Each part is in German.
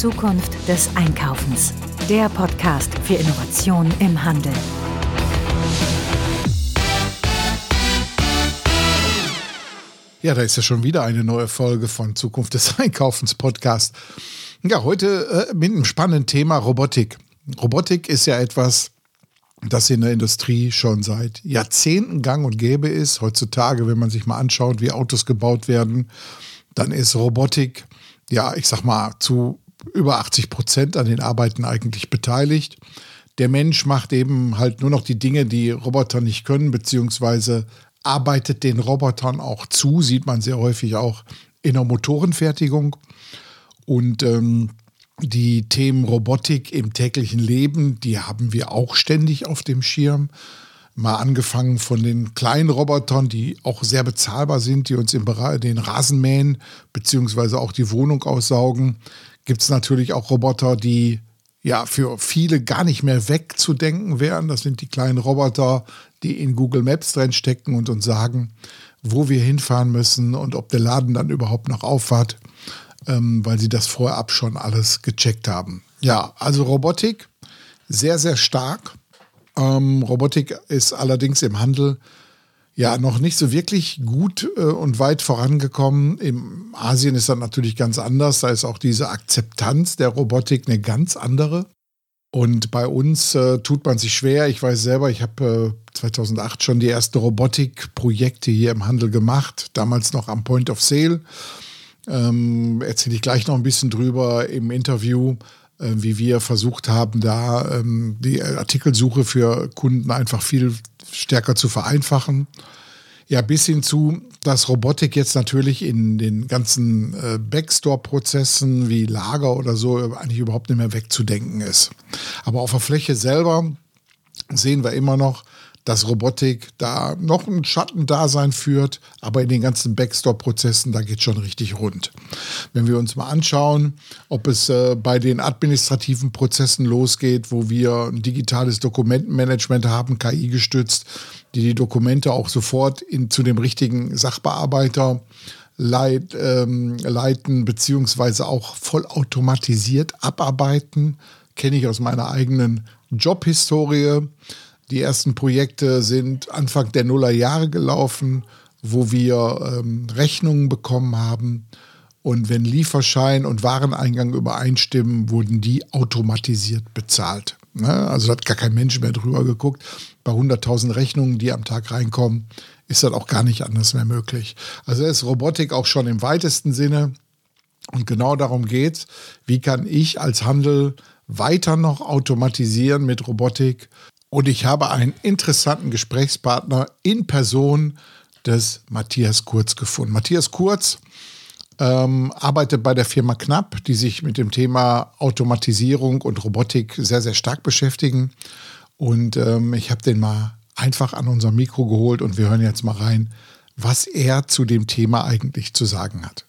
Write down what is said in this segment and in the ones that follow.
Zukunft des Einkaufens. Der Podcast für Innovation im Handel. Ja, da ist ja schon wieder eine neue Folge von Zukunft des Einkaufens Podcast. Ja, heute äh, mit einem spannenden Thema Robotik. Robotik ist ja etwas, das in der Industrie schon seit Jahrzehnten gang und gäbe ist. Heutzutage, wenn man sich mal anschaut, wie Autos gebaut werden, dann ist Robotik, ja, ich sag mal, zu über 80 Prozent an den Arbeiten eigentlich beteiligt. Der Mensch macht eben halt nur noch die Dinge, die Roboter nicht können, beziehungsweise arbeitet den Robotern auch zu, sieht man sehr häufig auch in der Motorenfertigung. Und ähm, die Themen Robotik im täglichen Leben, die haben wir auch ständig auf dem Schirm. Mal angefangen von den kleinen Robotern, die auch sehr bezahlbar sind, die uns im Bereich den Rasen mähen, beziehungsweise auch die Wohnung aussaugen. Gibt es natürlich auch Roboter, die ja für viele gar nicht mehr wegzudenken wären. Das sind die kleinen Roboter, die in Google Maps drin stecken und uns sagen, wo wir hinfahren müssen und ob der Laden dann überhaupt noch aufhat ähm, weil sie das vorab schon alles gecheckt haben. Ja, also Robotik, sehr, sehr stark. Ähm, Robotik ist allerdings im Handel ja noch nicht so wirklich gut äh, und weit vorangekommen. Im Asien ist das natürlich ganz anders. Da ist auch diese Akzeptanz der Robotik eine ganz andere. Und bei uns äh, tut man sich schwer. Ich weiß selber, ich habe äh, 2008 schon die ersten Robotikprojekte hier im Handel gemacht, damals noch am Point of Sale. Ähm, erzähle ich gleich noch ein bisschen drüber im Interview, äh, wie wir versucht haben, da ähm, die Artikelsuche für Kunden einfach viel stärker zu vereinfachen. Ja, bis hin zu, dass Robotik jetzt natürlich in den ganzen äh, Backstore-Prozessen wie Lager oder so eigentlich überhaupt nicht mehr wegzudenken ist. Aber auf der Fläche selber sehen wir immer noch, dass Robotik da noch ein Schattendasein führt, aber in den ganzen Backstore-Prozessen, da geht schon richtig rund. Wenn wir uns mal anschauen, ob es äh, bei den administrativen Prozessen losgeht, wo wir ein digitales Dokumentenmanagement haben, KI gestützt, die die Dokumente auch sofort in, zu dem richtigen Sachbearbeiter leit, ähm, leiten, beziehungsweise auch vollautomatisiert abarbeiten, kenne ich aus meiner eigenen Jobhistorie. Die ersten Projekte sind Anfang der Nullerjahre gelaufen, wo wir ähm, Rechnungen bekommen haben. Und wenn Lieferschein und Wareneingang übereinstimmen, wurden die automatisiert bezahlt. Ne? Also hat gar kein Mensch mehr drüber geguckt. Bei 100.000 Rechnungen, die am Tag reinkommen, ist das auch gar nicht anders mehr möglich. Also ist Robotik auch schon im weitesten Sinne. Und genau darum geht es. Wie kann ich als Handel weiter noch automatisieren mit Robotik und ich habe einen interessanten Gesprächspartner in Person des Matthias Kurz gefunden. Matthias Kurz ähm, arbeitet bei der Firma Knapp, die sich mit dem Thema Automatisierung und Robotik sehr, sehr stark beschäftigen. Und ähm, ich habe den mal einfach an unser Mikro geholt und wir hören jetzt mal rein, was er zu dem Thema eigentlich zu sagen hat.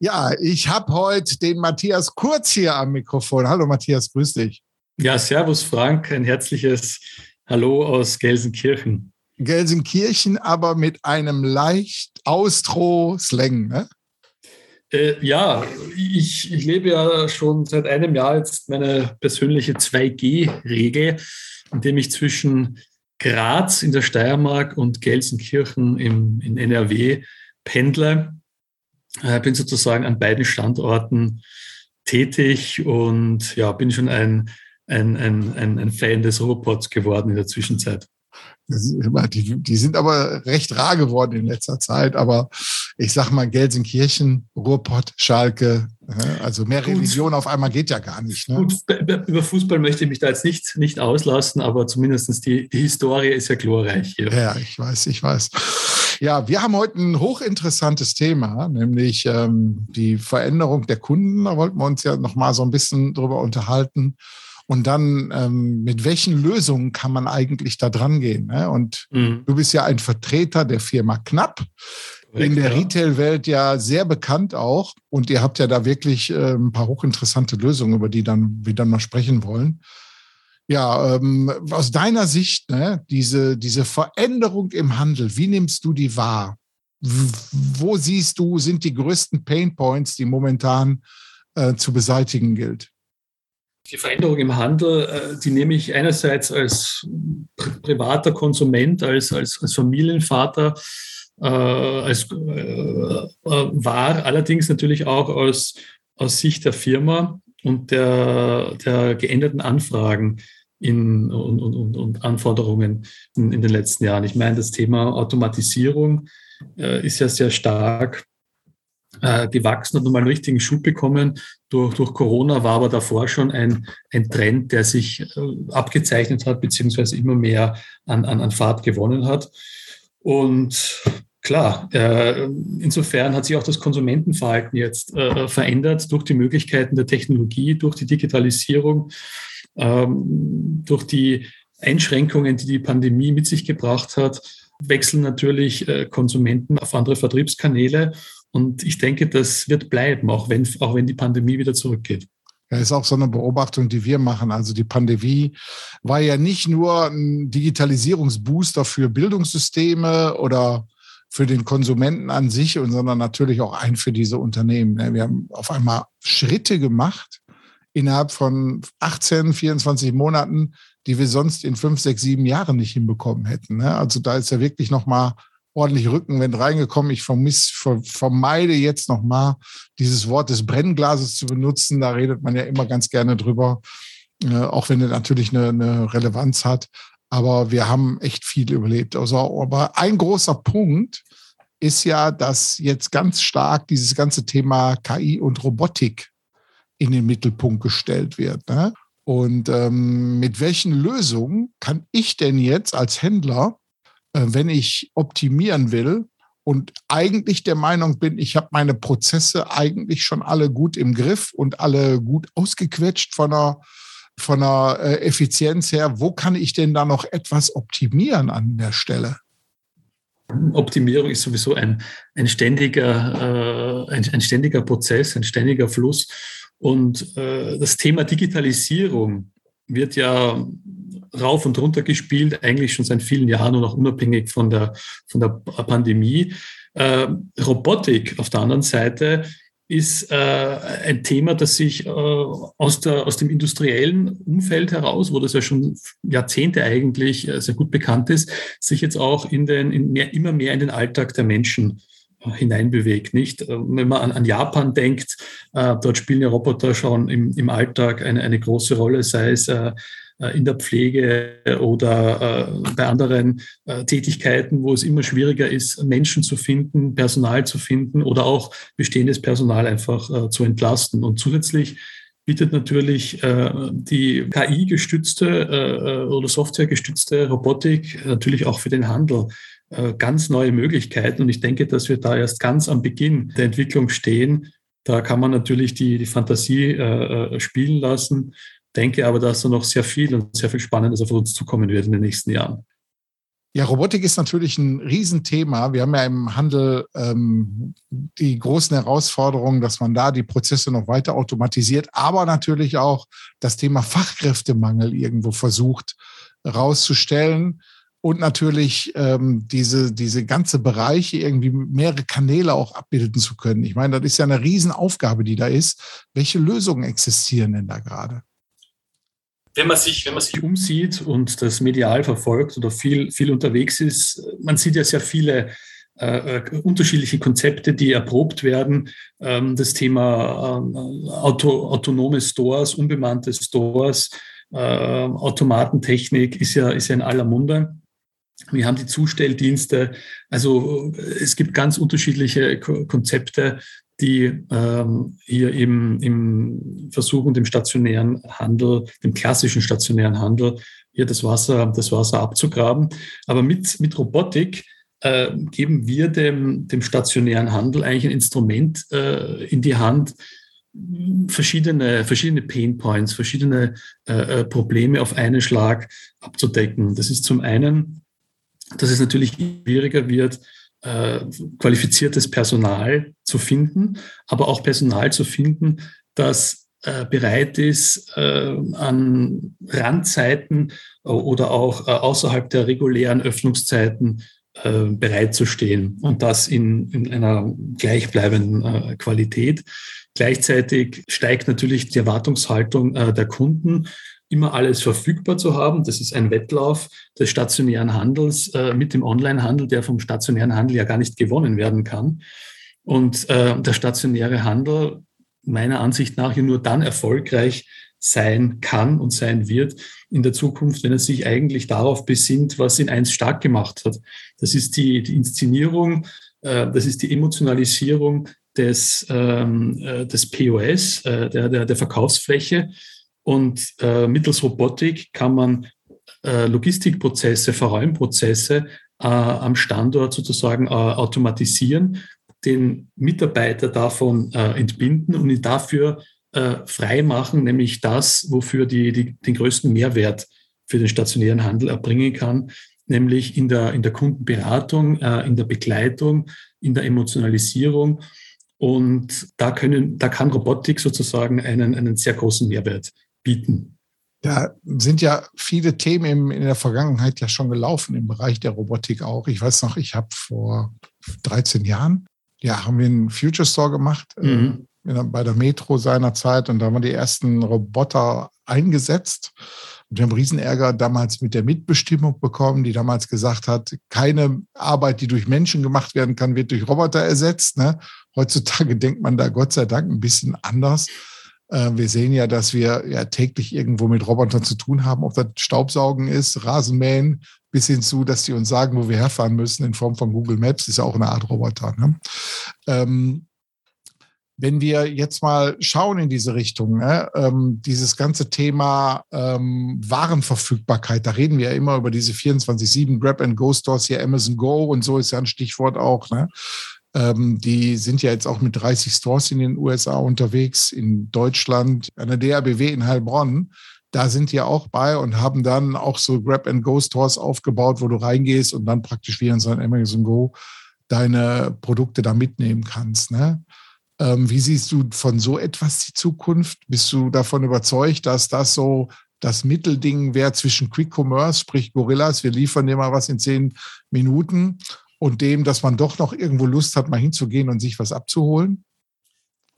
Ja, ich habe heute den Matthias Kurz hier am Mikrofon. Hallo Matthias, grüß dich. Ja, Servus Frank, ein herzliches Hallo aus Gelsenkirchen. Gelsenkirchen, aber mit einem leicht Austro-Slang, ne? Äh, ja, ich, ich lebe ja schon seit einem Jahr jetzt meine persönliche 2G-Regel, indem ich zwischen Graz in der Steiermark und Gelsenkirchen im, in NRW pendle. Ich äh, bin sozusagen an beiden Standorten tätig und ja, bin schon ein ein, ein, ein, ein Fan des Robots geworden in der Zwischenzeit. Die, die, sind aber recht rar geworden in letzter Zeit. Aber ich sag mal, Gelsenkirchen, Ruhrpott, Schalke, also mehr Religion auf einmal geht ja gar nicht. Ne? Gut, über Fußball möchte ich mich da jetzt nicht, nicht auslassen, aber zumindest die, die Historie ist ja glorreich hier. Ja, ich weiß, ich weiß. Ja, wir haben heute ein hochinteressantes Thema, nämlich ähm, die Veränderung der Kunden. Da wollten wir uns ja noch mal so ein bisschen drüber unterhalten. Und dann, ähm, mit welchen Lösungen kann man eigentlich da dran gehen? Ne? Und mhm. du bist ja ein Vertreter der Firma Knapp. Korrekt, in der ja. Retail-Welt ja sehr bekannt auch. Und ihr habt ja da wirklich äh, ein paar hochinteressante Lösungen, über die dann wir dann mal sprechen wollen. Ja, ähm, aus deiner Sicht, ne, diese, diese Veränderung im Handel, wie nimmst du die wahr? wo siehst du, sind die größten Pain Points, die momentan äh, zu beseitigen gilt? Die Veränderung im Handel, äh, die nehme ich einerseits als privater Konsument, als, als, als Familienvater, äh, als äh, äh, wahr, allerdings natürlich auch aus, aus Sicht der Firma und der, der geänderten Anfragen in, und, und, und Anforderungen in, in, den letzten Jahren. Ich meine, das Thema Automatisierung äh, ist ja sehr stark äh, gewachsen und nochmal einen richtigen Schub bekommen. Durch, durch Corona war aber davor schon ein, ein Trend, der sich äh, abgezeichnet hat, beziehungsweise immer mehr an, an, an Fahrt gewonnen hat. Und klar, äh, insofern hat sich auch das Konsumentenverhalten jetzt verändert durch die Möglichkeiten der Technologie, durch die Digitalisierung, ähm, durch die Einschränkungen, die die Pandemie mit sich gebracht hat, wechseln natürlich Konsumenten auf andere Vertriebskanäle und ich denke, das wird bleiben, auch wenn, auch wenn die Pandemie wieder zurückgeht. Ja, ist auch so eine Beobachtung, die wir machen. Also die Pandemie war ja nicht nur ein Digitalisierungsbooster für Bildungssysteme oder für den Konsumenten an sich, sondern natürlich auch ein für diese Unternehmen. Ne? Wir haben auf einmal Schritte gemacht innerhalb von 18, 24 Monaten, die wir sonst in fünf, sechs, sieben Jahren nicht hinbekommen hätten. Also da ist ja wirklich nochmal ordentlich Rückenwind reingekommen. Ich vermiss, vermeide jetzt nochmal dieses Wort des Brennglases zu benutzen. Da redet man ja immer ganz gerne drüber, äh, auch wenn er natürlich eine, eine Relevanz hat. Aber wir haben echt viel überlebt. Also, aber ein großer Punkt ist ja, dass jetzt ganz stark dieses ganze Thema KI und Robotik in den Mittelpunkt gestellt wird. Ne? Und ähm, mit welchen Lösungen kann ich denn jetzt als Händler wenn ich optimieren will und eigentlich der Meinung bin, ich habe meine Prozesse eigentlich schon alle gut im Griff und alle gut ausgequetscht von der, von der äh, Effizienz her, wo kann ich denn da noch etwas optimieren an der Stelle? Optimierung ist sowieso ein, ein, ständiger, äh, ein, ein, ständiger Prozess, ein ständiger Fluss. Und äh, das Thema Digitalisierung wird ja rauf und runter gespielt, eigentlich schon seit vielen Jahren und auch unabhängig von der, von der Pandemie. Äh, Robotik auf der anderen Seite ist äh, ein Thema, das sich äh, aus, der, aus dem industriellen Umfeld heraus, wo das ja schon Jahrzehnte eigentlich äh, sehr gut bekannt ist, sich jetzt auch in den, in mehr, immer mehr in den Alltag der Menschen hineinbewegt. Nicht? Äh, wenn man an, an Japan denkt, äh, dort spielen ja Roboter schon im, im Alltag eine, eine große Rolle, sei es äh, äh, in der Pflege oder äh, bei anderen äh, Tätigkeiten, wo es immer schwieriger ist, Menschen zu finden, Personal zu finden oder auch bestehendes Personal einfach zu entlasten. Und zusätzlich bietet natürlich die KI-gestützte oder Software-gestützte Robotik natürlich auch für den Handel ganz neue Möglichkeiten. Und ich denke, dass wir da erst ganz am Beginn der Entwicklung stehen. Da kann man natürlich die, die Fantasie spielen lassen denke aber, dass da noch sehr viel und sehr viel Spannendes auf uns zukommen wird in den nächsten Jahren. Ja, Robotik ist natürlich ein Riesenthema. Wir haben ja im Handel ähm, die großen Herausforderungen, dass man da die Prozesse noch weiter automatisiert, aber natürlich auch das Thema Fachkräftemangel irgendwo versucht rauszustellen und natürlich ähm, diese, diese ganze Bereiche irgendwie mehrere Kanäle auch abbilden zu können. Ich meine, das ist ja eine Riesenaufgabe, die da ist. Welche Lösungen existieren denn da gerade? wenn man sich, wenn man sich umsieht und das medial verfolgt oder viel, viel unterwegs ist, man sieht ja sehr viele äh, äh unterschiedliche Konzepte, die erprobt werden. Ähm, das Thema ähm, Auto, autonome Stores, unbemannte Stores, äh, Automatentechnik ist ja, ist ja in aller Munde. Wir haben die Zustelldienste. Also es gibt ganz unterschiedliche Konzepte, die ähm, hier im, im versuchen, dem stationären Handel, dem klassischen stationären Handel, hier das Wasser, das Wasser abzugraben. Aber mit, mit Robotik äh, geben wir dem, dem stationären Handel eigentlich ein Instrument äh, in die Hand, verschiedene, verschiedene Pain Points, verschiedene äh, äh Probleme auf einen Schlag abzudecken. Das ist zum einen, dass es natürlich schwieriger wird, äh, qualifiziertes Personal zu finden, aber auch Personal zu finden, das äh, bereit ist, äh, an Randzeiten oder auch außerhalb der regulären Öffnungszeiten bereitzustehen und das in, in einer gleichbleibenden Qualität. Gleichzeitig steigt natürlich die Erwartungshaltung der Kunden, immer alles verfügbar zu haben. Das ist ein Wettlauf des stationären Handels äh, mit dem Onlinehandel, der vom stationären Handel ja gar nicht gewonnen werden kann. Und äh, der stationäre Handel meiner Ansicht nach ja nur dann erfolgreich sein kann und sein wird in der Zukunft, wenn er sich eigentlich darauf besinnt, was ihn einst stark gemacht hat. Das ist die, die Inszenierung, äh, das ist die Emotionalisierung des, ähm, äh, des POS, äh, der, der, der Verkaufsfläche. Und äh, mittels Robotik kann man äh, Logistikprozesse, Verräumprozesse äh, am Standort sozusagen automatisieren, den Mitarbeiter davon entbinden und ihn dafür äh, frei machen, nämlich das, wofür die, die den größten Mehrwert für den stationären Handel erbringen kann, nämlich in der, in der Kundenberatung, äh, in der Begleitung, in der Emotionalisierung. Und da, können, da kann Robotik sozusagen einen, einen sehr großen Mehrwert bieten. Da sind ja viele Themen im, in der Vergangenheit ja schon gelaufen im Bereich der Robotik auch. Ich weiß noch, ich habe vor 13 Jahren, ja, haben wir einen Future Store gemacht. Äh, mhm bei der Metro seinerzeit und da haben wir die ersten Roboter eingesetzt. Und wir haben Riesenärger damals mit der Mitbestimmung bekommen, die damals gesagt hat, keine Arbeit, die durch Menschen gemacht werden kann, wird durch Roboter ersetzt. Ne? Heutzutage denkt man da Gott sei Dank ein bisschen anders. Äh, wir sehen ja, dass wir ja täglich irgendwo mit Robotern zu tun haben, ob das Staubsaugen ist, Rasenmähen, bis hin zu, dass die uns sagen, wo wir herfahren müssen in Form von Google Maps, ist ja auch eine Art Roboter. Ne? Ähm, wenn wir jetzt mal schauen in diese Richtung, ne, ähm, dieses ganze Thema ähm, Warenverfügbarkeit, da reden wir ja immer über diese 24-7 Grab-and-Go-Stores, hier Amazon Go und so ist ja ein Stichwort auch. Ne? Ähm, die sind ja jetzt auch mit 30 Stores in den USA unterwegs, in Deutschland, an der DABW in Heilbronn. Da sind die auch bei und haben dann auch so Grab-and-Go-Stores aufgebaut, wo du reingehst und dann praktisch wie in so ein Amazon Go deine Produkte da mitnehmen kannst. Ne? Ähm, wie siehst du von so etwas die Zukunft? Bist du davon überzeugt, dass das so das Mittelding wäre zwischen Quick Commerce, sprich Gorillas, wir liefern dir mal was in zehn Minuten, und dem, dass man doch noch irgendwo Lust hat, mal hinzugehen und sich was abzuholen?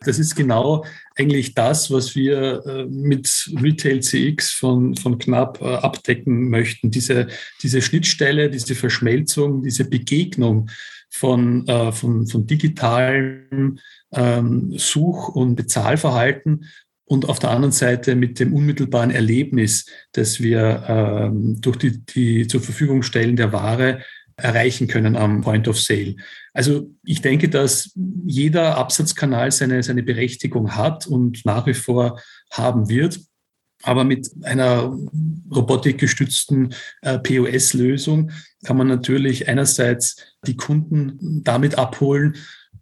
Das ist genau eigentlich das, was wir äh, mit Retail CX von, von Knapp äh, abdecken möchten. Diese, diese Schnittstelle, diese Verschmelzung, diese Begegnung von, äh, von, von digitalem ähm, Such- und Bezahlverhalten und auf der anderen Seite mit dem unmittelbaren Erlebnis, das wir ähm, durch die, die zur Verfügung stellen der Ware erreichen können am Point of Sale. Also ich denke, dass jeder Absatzkanal seine, seine Berechtigung hat und nach wie vor haben wird. Aber mit einer robotikgestützten äh, POS-Lösung kann man natürlich einerseits die Kunden damit abholen,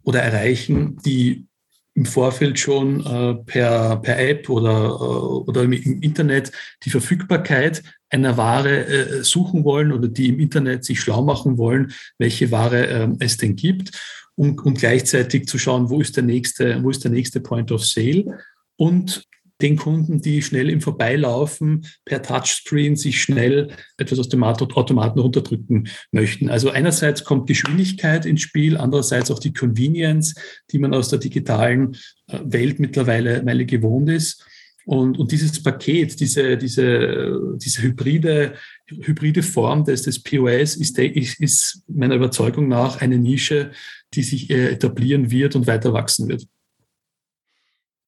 oder erreichen, die im Vorfeld schon äh, per, per App oder, äh, oder im Internet die Verfügbarkeit einer Ware äh, suchen wollen oder die im Internet sich schlau machen wollen, welche Ware ähm, es denn gibt und, und gleichzeitig zu schauen, wo ist der nächste, wo ist der nächste Point of Sale und den Kunden, die schnell im Vorbeilaufen per Touchscreen sich schnell etwas aus dem Automaten runterdrücken möchten. Also einerseits kommt Geschwindigkeit ins Spiel, andererseits auch die Convenience, die man aus der digitalen äh, Welt mittlerweile gewohnt ist. Und, und dieses Paket, diese, diese, diese hybride, hybride Form des, des POS ist, ist, meiner Überzeugung nach eine Nische, die sich äh, etablieren wird und weiter wachsen wird.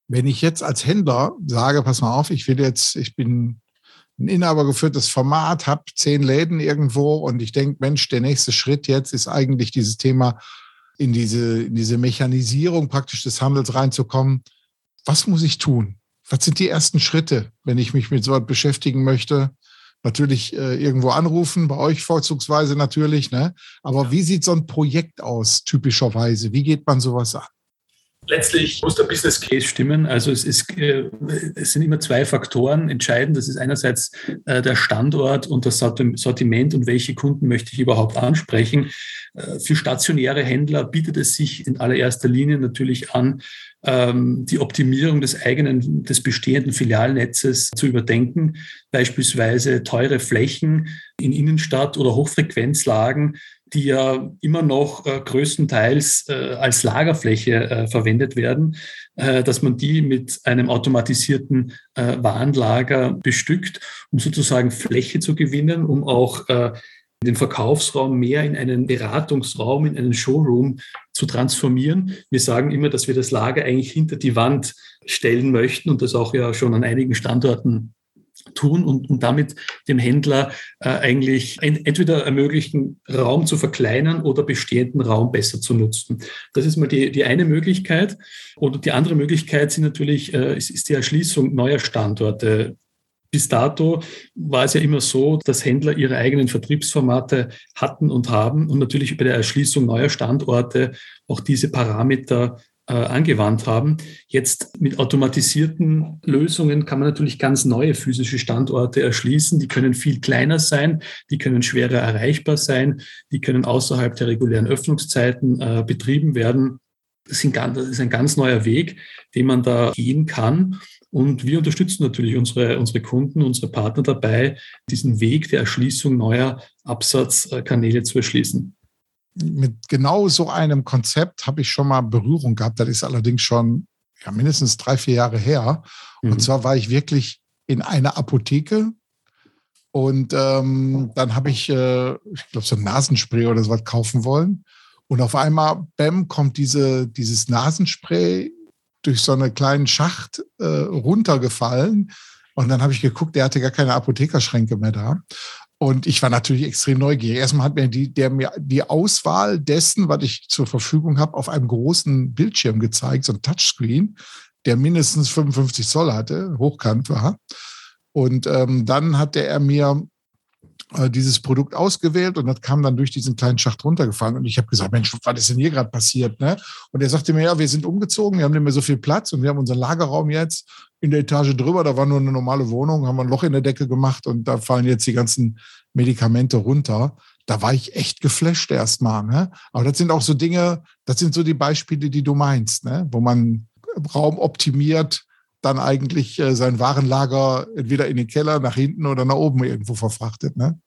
Wenn ich jetzt als Händler sage, pass mal auf, ich will jetzt, ich bin ein inhabergeführtes Format, habe zehn Läden irgendwo und ich denke, Mensch, der nächste Schritt jetzt ist eigentlich dieses Thema, in diese, in diese Mechanisierung praktisch des Handels reinzukommen. Was muss ich tun? Was sind die ersten Schritte, wenn ich mich mit so etwas beschäftigen möchte? Natürlich äh, irgendwo anrufen, bei euch vorzugsweise natürlich, ne? Aber ja. wie sieht so ein Projekt aus, typischerweise? Wie geht man sowas an? Letztlich muss der Business Case stimmen. Also es, ist, äh, es sind immer zwei Faktoren entscheidend. Das ist einerseits äh, der Standort und das Sortiment und welche Kunden möchte ich überhaupt ansprechen. Äh, für stationäre Händler bietet es sich in allererster Linie natürlich an, ähm, die Optimierung des eigenen, des bestehenden Filialnetzes zu überdenken. Beispielsweise teure Flächen in Innenstadt oder Hochfrequenzlagen die ja immer noch äh, größtenteils äh, als Lagerfläche äh, verwendet werden, äh, dass man die mit einem automatisierten äh, Warenlager bestückt, um sozusagen Fläche zu gewinnen, um auch äh, den Verkaufsraum mehr in einen Beratungsraum, in einen Showroom zu transformieren. Wir sagen immer, dass wir das Lager eigentlich hinter die Wand stellen möchten und das auch ja schon an einigen Standorten tun und, und damit dem Händler äh, eigentlich entweder ermöglichen, Raum zu verkleinern oder bestehenden Raum besser zu nutzen. Das ist mal die, die eine Möglichkeit. Und die andere Möglichkeit sind natürlich, äh, ist, ist die Erschließung neuer Standorte. Bis dato war es ja immer so, dass Händler ihre eigenen Vertriebsformate hatten und haben und natürlich bei der Erschließung neuer Standorte auch diese Parameter äh, angewandt haben. Jetzt mit automatisierten Lösungen kann man natürlich ganz neue physische Standorte erschließen. Die können viel kleiner sein, die können schwerer erreichbar sein, die können außerhalb der regulären Öffnungszeiten äh, betrieben werden. Das, ist ein ganz neuer Weg, den man da gehen kann. Und wir unterstützen natürlich unsere, unsere Kunden, unsere Partner dabei, diesen Weg der Erschließung neuer Absatzkanäle zu erschließen mit genau so einem Konzept habe ich schon mal Berührung gehabt. Das ist allerdings schon ja, mindestens drei, vier Jahre her. Mhm. Und zwar war ich wirklich in einer Apotheke und ähm, dann habe ich, äh, ich glaube, so ein Nasenspray oder so was kaufen wollen. Und auf einmal, bam, kommt diese, dieses Nasenspray durch so einen kleinen Schacht äh, runtergefallen. Und dann habe ich geguckt, der hatte gar keine Apothekerschränke mehr da. Und ich war natürlich extrem neugierig. Erstmal hat mir die, der mir die Auswahl dessen, was ich zur Verfügung habe, auf einem großen Bildschirm gezeigt, so ein Touchscreen, der mindestens 55 Zoll hatte, hochkant war. Und ähm, dann hatte er mir äh, dieses Produkt ausgewählt und das kam dann durch diesen kleinen Schacht runtergefallen. Und ich habe gesagt, Mensch, was ist denn hier gerade passiert? Ne? Und er sagte mir, ja, wir sind umgezogen, wir haben nicht mehr so viel Platz und wir haben unseren Lagerraum jetzt in der Etage drüber, da war nur eine normale Wohnung, haben wir ein Loch in der Decke gemacht und da fallen jetzt die ganzen Medikamente runter. Da war ich echt geflasht erstmal. Ne? Aber das sind auch so Dinge, das sind so die Beispiele, die du meinst, ne? wo man Raum optimiert, dann eigentlich äh, sein Warenlager entweder in den Keller, nach hinten oder nach oben irgendwo verfrachtet. Ne?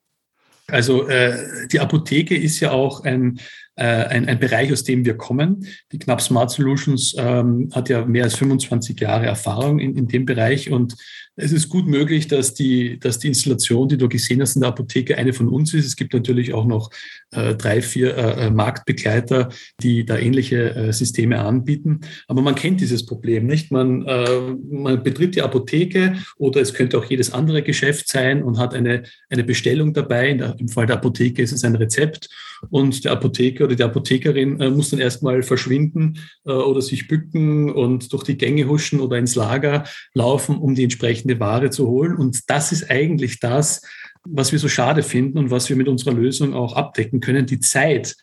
Also äh, die Apotheke ist ja auch ein, äh, ein, ein, Bereich, aus dem wir kommen. Die Knapp Smart Solutions ähm, hat ja mehr als 25 Jahre Erfahrung in, in dem Bereich und es ist gut möglich, dass die, dass die Installation, die du gesehen hast in der Apotheke, eine von uns ist. Es gibt natürlich auch noch äh, drei, vier äh, äh, Marktbegleiter, die da ähnliche äh, Systeme anbieten. Aber man kennt dieses Problem nicht. Man, äh, man betritt die Apotheke oder es könnte auch jedes andere Geschäft sein und hat eine, eine Bestellung dabei. Der, Im Fall der Apotheke ist es ein Rezept und der Apotheker oder die Apothekerin äh, muss dann erstmal verschwinden oder sich bücken und durch die Gänge huschen oder ins Lager laufen, um die entsprechende Ware zu holen. Und das ist eigentlich das, was wir so schade finden und was wir mit unserer Lösung auch abdecken können, die Zeit,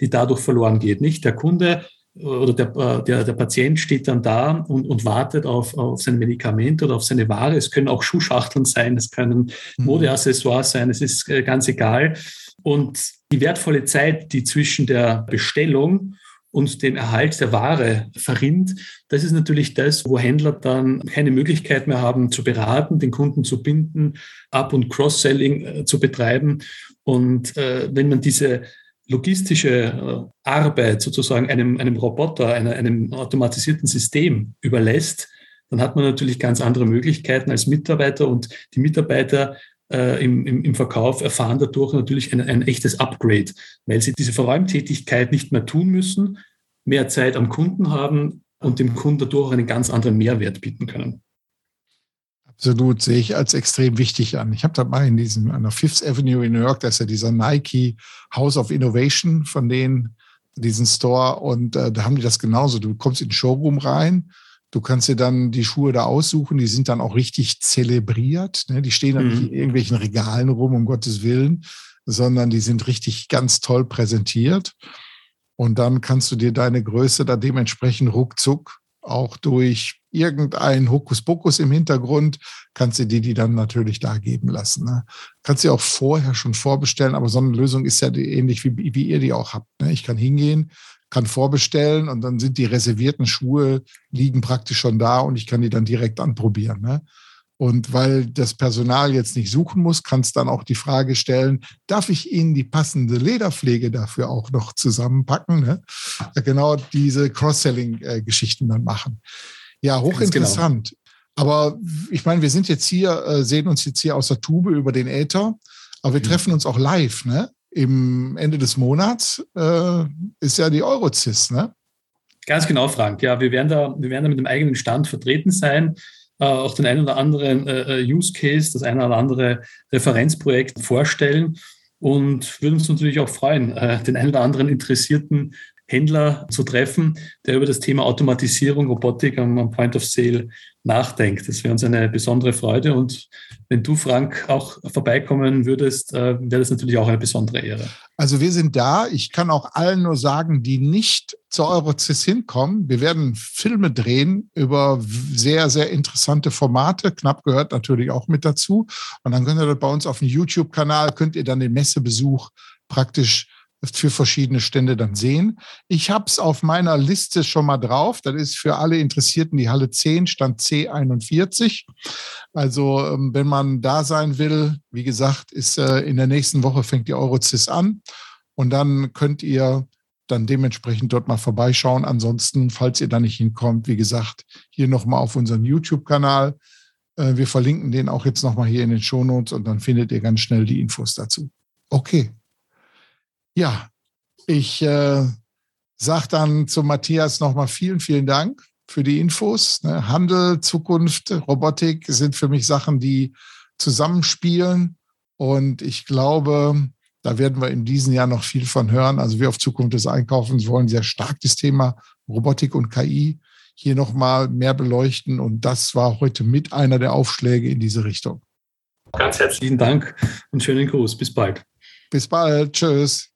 die dadurch verloren geht. Nicht der Kunde oder der, äh, der, der Patient steht dann da und, und wartet auf, auf sein Medikament oder auf seine Ware. Es können auch Schuhschachteln sein, es können mhm. Modeaccessoires sein, es ist äh, ganz egal. Und die wertvolle Zeit, die zwischen der Bestellung und dem Erhalt der Ware verrinnt. Das ist natürlich das, wo Händler dann keine Möglichkeit mehr haben zu beraten, den Kunden zu binden, Up- und Cross-Selling äh, zu betreiben. Und äh, wenn man diese logistische äh, Arbeit sozusagen einem, einem Roboter, einer, einem automatisierten System überlässt, dann hat man natürlich ganz andere Möglichkeiten als Mitarbeiter und die Mitarbeiter äh, im, im, im Verkauf erfahren dadurch natürlich ein, ein echtes Upgrade, weil sie diese Verräumtätigkeit nicht mehr tun müssen, mehr Zeit am Kunden haben und dem Kunden dadurch einen ganz anderen Mehrwert bieten können. Absolut, sehe ich als extrem wichtig an. Ich habe da mal in diesem, an der Fifth Avenue in New York, da ist ja dieser Nike House of Innovation von denen, diesen Store, und äh, da haben die das genauso. Du kommst in den Showroom rein, Du kannst dir dann die Schuhe da aussuchen, die sind dann auch richtig zelebriert. Ne? Die stehen dann mhm. nicht in irgendwelchen Regalen rum, um Gottes Willen, sondern die sind richtig ganz toll präsentiert. Und dann kannst du dir deine Größe da dementsprechend ruckzuck auch durch irgendein Hokuspokus im Hintergrund, kannst du dir die dann natürlich da geben lassen. Ne? Kannst du auch vorher schon vorbestellen, aber so eine Lösung ist ja ähnlich wie, wie ihr die auch habt. Ne? Ich kann hingehen, kann vorbestellen und dann sind die reservierten Schuhe liegen praktisch schon da und ich kann die dann direkt anprobieren. Ne? Und weil das Personal jetzt nicht suchen muss, kannst dann auch die Frage stellen, darf ich Ihnen die passende Lederpflege dafür auch noch zusammenpacken? Ne? Genau diese Cross-Selling-Geschichten dann machen. Ja, hochinteressant. Genau. Aber ich meine, wir sind jetzt hier, äh, sehen uns jetzt hier aus der Tube über den Äther, aber wir mhm. treffen uns auch live, ne? Im Ende des Monats äh, ist ja die Eurozis, ne? Ganz genau, Frank. Ja, wir werden da, wir werden da mit dem eigenen Stand vertreten sein äh, auch den einen oder anderen äh, äh, Use Case, das eine oder andere Referenzprojekt vorstellen und würden uns natürlich auch freuen, äh, den einen oder anderen interessierten Händler zu treffen, der über das Thema Automatisierung, Robotik am, am Point of Sale nachdenkt. Das wäre uns eine besondere Freude. Und wenn du, Frank, auch vorbeikommen würdest, äh, wäre das natürlich auch eine besondere Ehre. Also wir sind da. Ich kann auch allen nur sagen, die nicht zur Eurocis hinkommen. Wir werden Filme drehen über sehr, sehr interessante Formate. Knapp gehört natürlich auch mit dazu. Und dann könnt ihr bei uns auf dem YouTube-Kanal, könnt ihr dann den Messebesuch praktisch für verschiedene Stände dann sehen. Ich habe es auf meiner Liste schon mal drauf. Das ist für alle Interessierten die Halle 10, Stand C41. Also ähm, wenn man da sein will, wie gesagt, ist äh, in der nächsten Woche fängt die Eurocis an und dann könnt ihr dann dementsprechend dort mal vorbeischauen. Ansonsten, falls ihr da nicht hinkommt, wie gesagt, hier nochmal auf unseren YouTube-Kanal. Äh, wir verlinken den auch jetzt nochmal hier in den Shownotes und dann findet ihr ganz schnell die Infos dazu. Okay. Ja, ich äh, sage dann zu Matthias nochmal vielen, vielen Dank für die Infos. Ne? Handel, Zukunft, Robotik sind für mich Sachen, die zusammenspielen. Und ich glaube, da werden wir in diesem Jahr noch viel von hören. Also wir auf Zukunft des Einkaufens wollen sehr stark das Thema Robotik und KI hier nochmal mehr beleuchten. Und das war heute mit einer der Aufschläge in diese Richtung. Ganz herzlichen Dank und schönen Gruß. Bis bald. Bis bald. Tschüss.